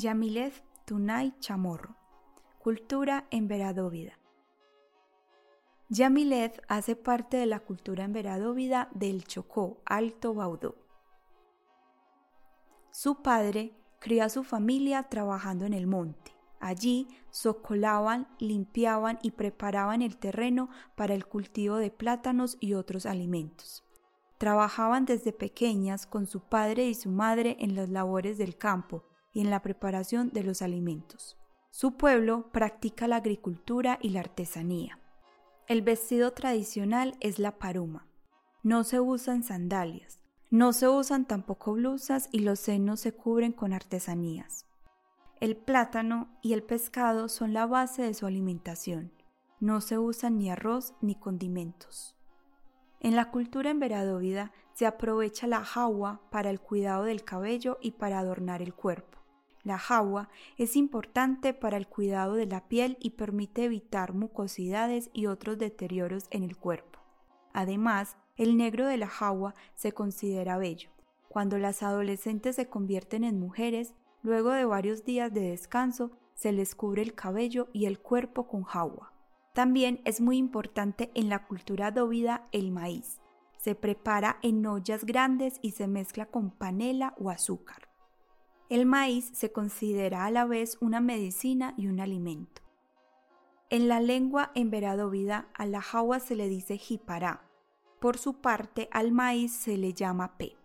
Yamileth Tunay Chamorro. Cultura en Veradóvida. Yamileth hace parte de la cultura en Veradóvida del Chocó, Alto Baudó. Su padre crió a su familia trabajando en el monte. Allí socolaban, limpiaban y preparaban el terreno para el cultivo de plátanos y otros alimentos. Trabajaban desde pequeñas con su padre y su madre en las labores del campo, en la preparación de los alimentos. Su pueblo practica la agricultura y la artesanía. El vestido tradicional es la paruma. No se usan sandalias. No se usan tampoco blusas y los senos se cubren con artesanías. El plátano y el pescado son la base de su alimentación. No se usan ni arroz ni condimentos. En la cultura en Veradóvida se aprovecha la jagua para el cuidado del cabello y para adornar el cuerpo. La jagua es importante para el cuidado de la piel y permite evitar mucosidades y otros deterioros en el cuerpo. Además, el negro de la jagua se considera bello. Cuando las adolescentes se convierten en mujeres, luego de varios días de descanso, se les cubre el cabello y el cuerpo con jagua. También es muy importante en la cultura dóvida el maíz. Se prepara en ollas grandes y se mezcla con panela o azúcar. El maíz se considera a la vez una medicina y un alimento. En la lengua en veradovida a la jagua se le dice jipará. Por su parte, al maíz se le llama pe.